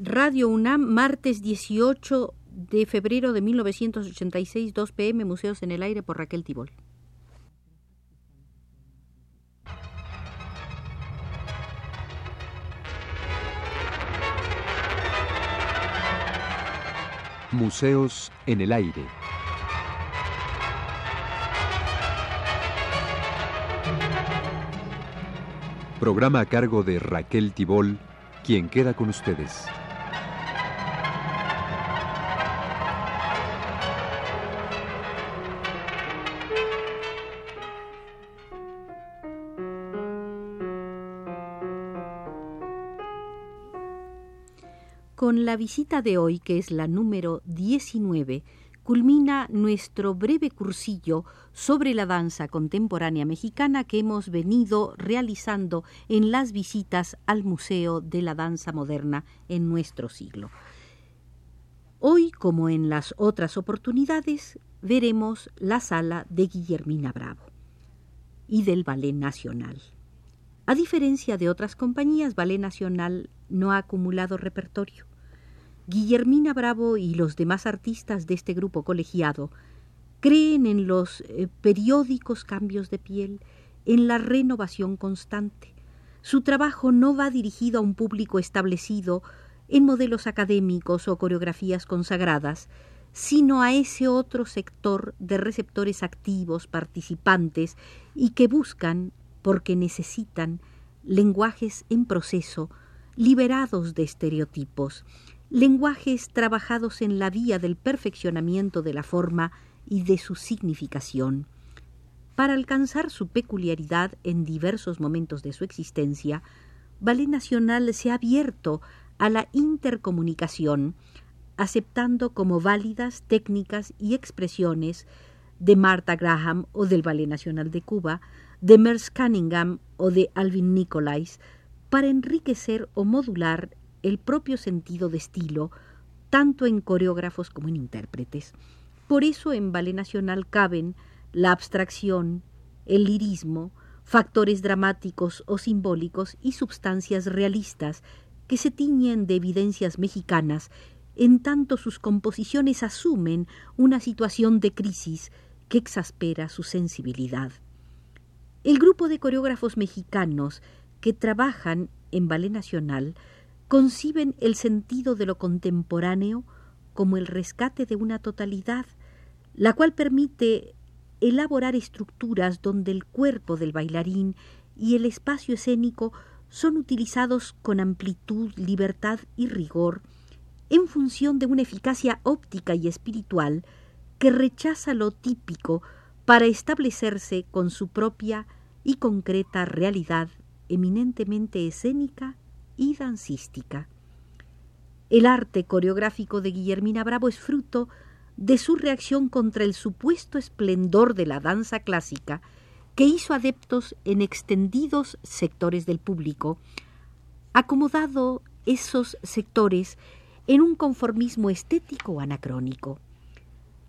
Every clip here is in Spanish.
Radio UNAM, martes 18 de febrero de 1986, 2 pm, Museos en el Aire por Raquel Tibol. Museos en el Aire. Programa a cargo de Raquel Tibol, quien queda con ustedes. La visita de hoy, que es la número 19, culmina nuestro breve cursillo sobre la danza contemporánea mexicana que hemos venido realizando en las visitas al Museo de la Danza Moderna en nuestro siglo. Hoy, como en las otras oportunidades, veremos la sala de Guillermina Bravo y del Ballet Nacional. A diferencia de otras compañías, Ballet Nacional no ha acumulado repertorio. Guillermina Bravo y los demás artistas de este grupo colegiado creen en los eh, periódicos cambios de piel, en la renovación constante. Su trabajo no va dirigido a un público establecido en modelos académicos o coreografías consagradas, sino a ese otro sector de receptores activos, participantes y que buscan, porque necesitan, lenguajes en proceso, liberados de estereotipos, lenguajes trabajados en la vía del perfeccionamiento de la forma y de su significación. Para alcanzar su peculiaridad en diversos momentos de su existencia, Ballet Nacional se ha abierto a la intercomunicación, aceptando como válidas técnicas y expresiones de Martha Graham o del Ballet Nacional de Cuba, de Merce Cunningham o de Alvin Nicolais, para enriquecer o modular el propio sentido de estilo, tanto en coreógrafos como en intérpretes. Por eso en Ballet Nacional caben la abstracción, el lirismo, factores dramáticos o simbólicos y substancias realistas que se tiñen de evidencias mexicanas, en tanto sus composiciones asumen una situación de crisis que exaspera su sensibilidad. El grupo de coreógrafos mexicanos que trabajan en Ballet Nacional conciben el sentido de lo contemporáneo como el rescate de una totalidad, la cual permite elaborar estructuras donde el cuerpo del bailarín y el espacio escénico son utilizados con amplitud, libertad y rigor, en función de una eficacia óptica y espiritual que rechaza lo típico para establecerse con su propia y concreta realidad eminentemente escénica y dancística. El arte coreográfico de Guillermina Bravo es fruto de su reacción contra el supuesto esplendor de la danza clásica que hizo adeptos en extendidos sectores del público, acomodado esos sectores en un conformismo estético anacrónico.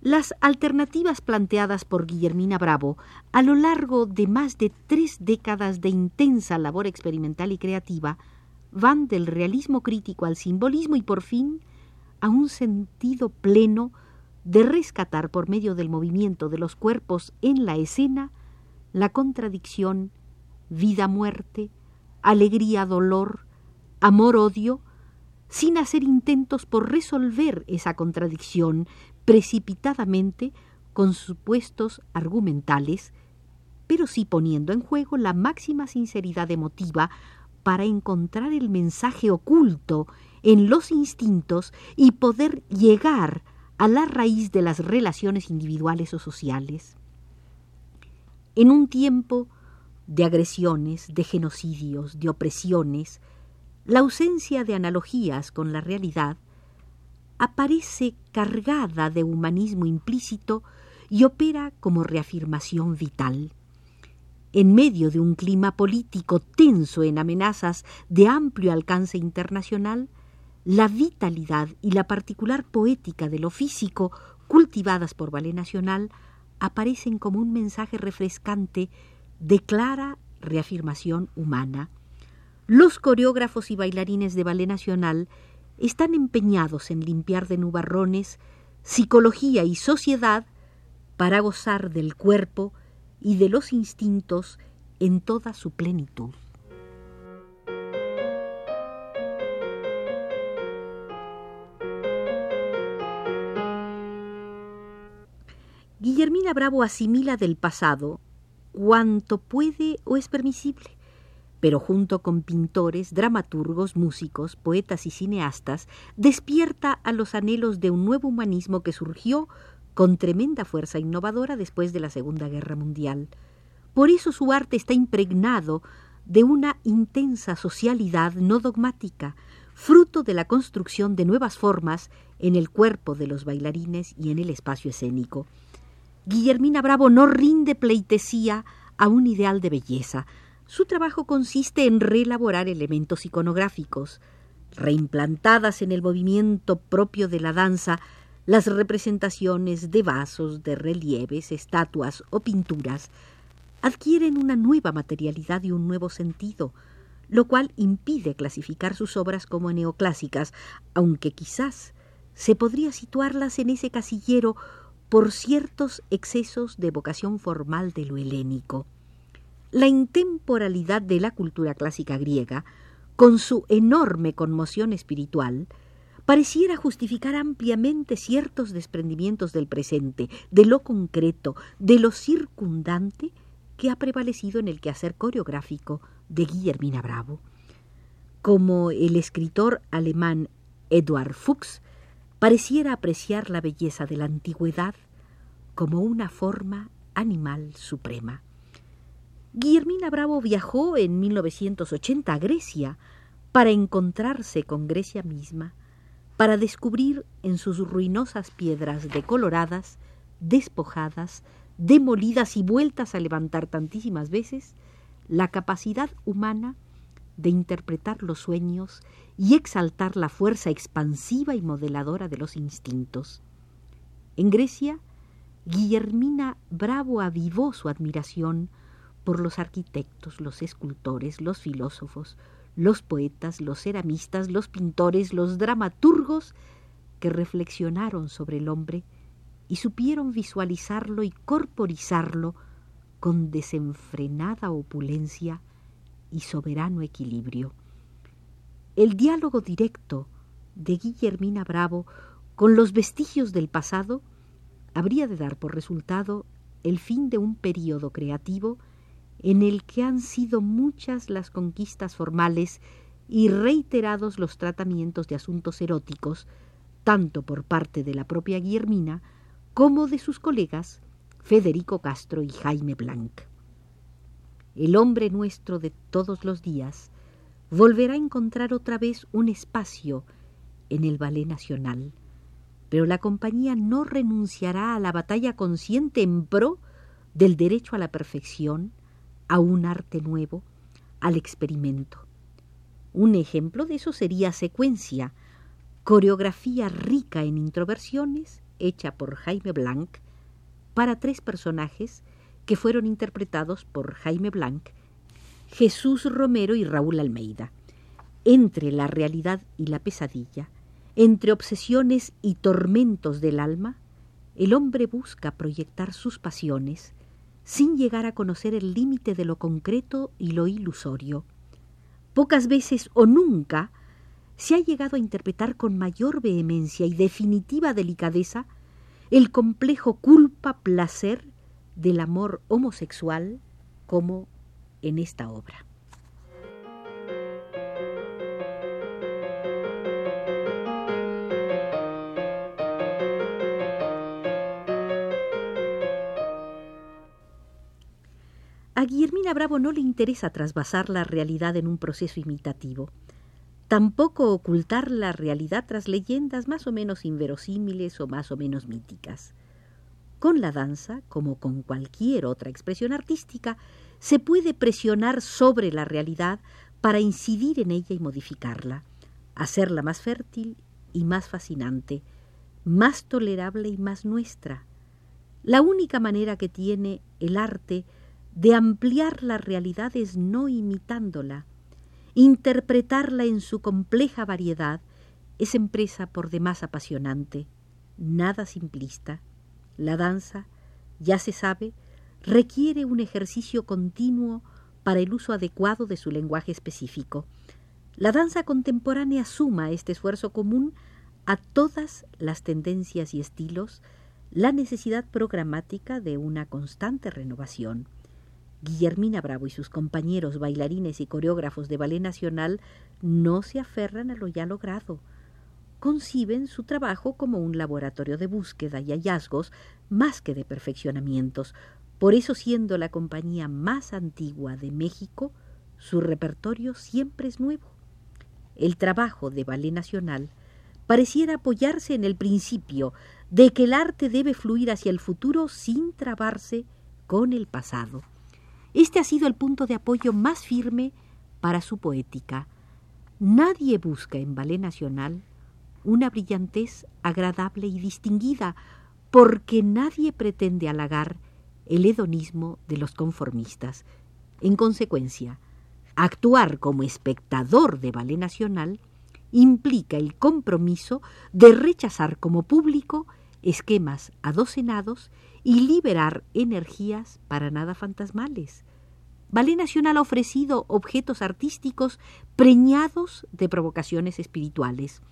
Las alternativas planteadas por Guillermina Bravo a lo largo de más de tres décadas de intensa labor experimental y creativa van del realismo crítico al simbolismo y por fin a un sentido pleno de rescatar por medio del movimiento de los cuerpos en la escena la contradicción vida-muerte, alegría-dolor, amor-odio, sin hacer intentos por resolver esa contradicción precipitadamente con supuestos argumentales, pero sí poniendo en juego la máxima sinceridad emotiva para encontrar el mensaje oculto en los instintos y poder llegar a la raíz de las relaciones individuales o sociales. En un tiempo de agresiones, de genocidios, de opresiones, la ausencia de analogías con la realidad aparece cargada de humanismo implícito y opera como reafirmación vital en medio de un clima político tenso en amenazas de amplio alcance internacional, la vitalidad y la particular poética de lo físico cultivadas por Ballet Nacional aparecen como un mensaje refrescante de clara reafirmación humana. Los coreógrafos y bailarines de Ballet Nacional están empeñados en limpiar de nubarrones psicología y sociedad para gozar del cuerpo y de los instintos en toda su plenitud. Guillermina Bravo asimila del pasado cuanto puede o es permisible, pero junto con pintores, dramaturgos, músicos, poetas y cineastas, despierta a los anhelos de un nuevo humanismo que surgió con tremenda fuerza innovadora después de la Segunda Guerra Mundial. Por eso su arte está impregnado de una intensa socialidad no dogmática, fruto de la construcción de nuevas formas en el cuerpo de los bailarines y en el espacio escénico. Guillermina Bravo no rinde pleitesía a un ideal de belleza. Su trabajo consiste en reelaborar elementos iconográficos, reimplantadas en el movimiento propio de la danza, las representaciones de vasos, de relieves, estatuas o pinturas adquieren una nueva materialidad y un nuevo sentido, lo cual impide clasificar sus obras como neoclásicas, aunque quizás se podría situarlas en ese casillero por ciertos excesos de vocación formal de lo helénico. La intemporalidad de la cultura clásica griega, con su enorme conmoción espiritual, pareciera justificar ampliamente ciertos desprendimientos del presente, de lo concreto, de lo circundante que ha prevalecido en el quehacer coreográfico de Guillermina Bravo. Como el escritor alemán Eduard Fuchs pareciera apreciar la belleza de la antigüedad como una forma animal suprema. Guillermina Bravo viajó en 1980 a Grecia para encontrarse con Grecia misma, para descubrir en sus ruinosas piedras decoloradas, despojadas, demolidas y vueltas a levantar tantísimas veces, la capacidad humana de interpretar los sueños y exaltar la fuerza expansiva y modeladora de los instintos. En Grecia, Guillermina Bravo avivó su admiración por los arquitectos, los escultores, los filósofos, los poetas, los ceramistas, los pintores, los dramaturgos que reflexionaron sobre el hombre y supieron visualizarlo y corporizarlo con desenfrenada opulencia y soberano equilibrio. El diálogo directo de Guillermina Bravo con los vestigios del pasado habría de dar por resultado el fin de un período creativo en el que han sido muchas las conquistas formales y reiterados los tratamientos de asuntos eróticos, tanto por parte de la propia Guillermina como de sus colegas Federico Castro y Jaime Blanc. El hombre nuestro de todos los días, volverá a encontrar otra vez un espacio en el ballet nacional, pero la compañía no renunciará a la batalla consciente en pro del derecho a la perfección, a un arte nuevo, al experimento. Un ejemplo de eso sería Secuencia, coreografía rica en introversiones, hecha por Jaime Blanc, para tres personajes que fueron interpretados por Jaime Blanc, Jesús Romero y Raúl Almeida. Entre la realidad y la pesadilla, entre obsesiones y tormentos del alma, el hombre busca proyectar sus pasiones sin llegar a conocer el límite de lo concreto y lo ilusorio. Pocas veces o nunca se ha llegado a interpretar con mayor vehemencia y definitiva delicadeza el complejo culpa-placer del amor homosexual como en esta obra. A Guillermina Bravo no le interesa trasvasar la realidad en un proceso imitativo, tampoco ocultar la realidad tras leyendas más o menos inverosímiles o más o menos míticas. Con la danza, como con cualquier otra expresión artística, se puede presionar sobre la realidad para incidir en ella y modificarla, hacerla más fértil y más fascinante, más tolerable y más nuestra. La única manera que tiene el arte de ampliar la realidad es no imitándola, interpretarla en su compleja variedad es empresa por demás apasionante, nada simplista. La danza, ya se sabe, requiere un ejercicio continuo para el uso adecuado de su lenguaje específico. La danza contemporánea suma este esfuerzo común a todas las tendencias y estilos la necesidad programática de una constante renovación. Guillermina Bravo y sus compañeros bailarines y coreógrafos de Ballet Nacional no se aferran a lo ya logrado. Conciben su trabajo como un laboratorio de búsqueda y hallazgos más que de perfeccionamientos. Por eso, siendo la compañía más antigua de México, su repertorio siempre es nuevo. El trabajo de Ballet Nacional pareciera apoyarse en el principio de que el arte debe fluir hacia el futuro sin trabarse con el pasado. Este ha sido el punto de apoyo más firme para su poética. Nadie busca en Ballet Nacional una brillantez agradable y distinguida, porque nadie pretende halagar el hedonismo de los conformistas. En consecuencia, actuar como espectador de Ballet Nacional implica el compromiso de rechazar como público esquemas adocenados y liberar energías para nada fantasmales. Ballet Nacional ha ofrecido objetos artísticos preñados de provocaciones espirituales.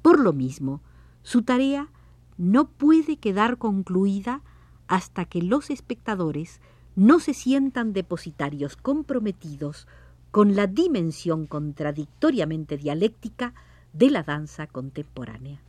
Por lo mismo, su tarea no puede quedar concluida hasta que los espectadores no se sientan depositarios comprometidos con la dimensión contradictoriamente dialéctica de la danza contemporánea.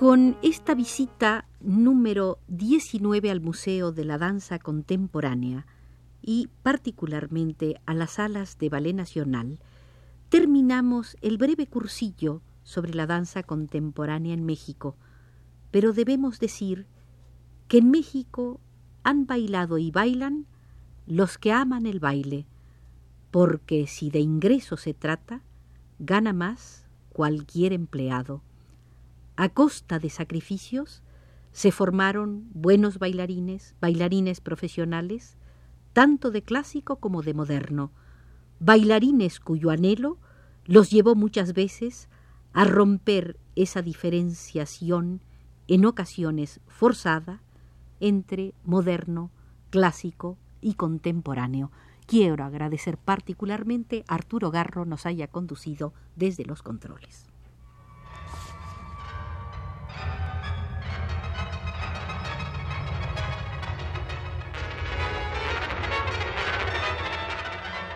Con esta visita número 19 al Museo de la Danza Contemporánea y particularmente a las salas de Ballet Nacional, terminamos el breve cursillo sobre la danza contemporánea en México, pero debemos decir que en México han bailado y bailan los que aman el baile, porque si de ingreso se trata, gana más cualquier empleado. A costa de sacrificios se formaron buenos bailarines, bailarines profesionales, tanto de clásico como de moderno, bailarines cuyo anhelo los llevó muchas veces a romper esa diferenciación en ocasiones forzada entre moderno, clásico y contemporáneo. Quiero agradecer particularmente a Arturo Garro nos haya conducido desde los controles.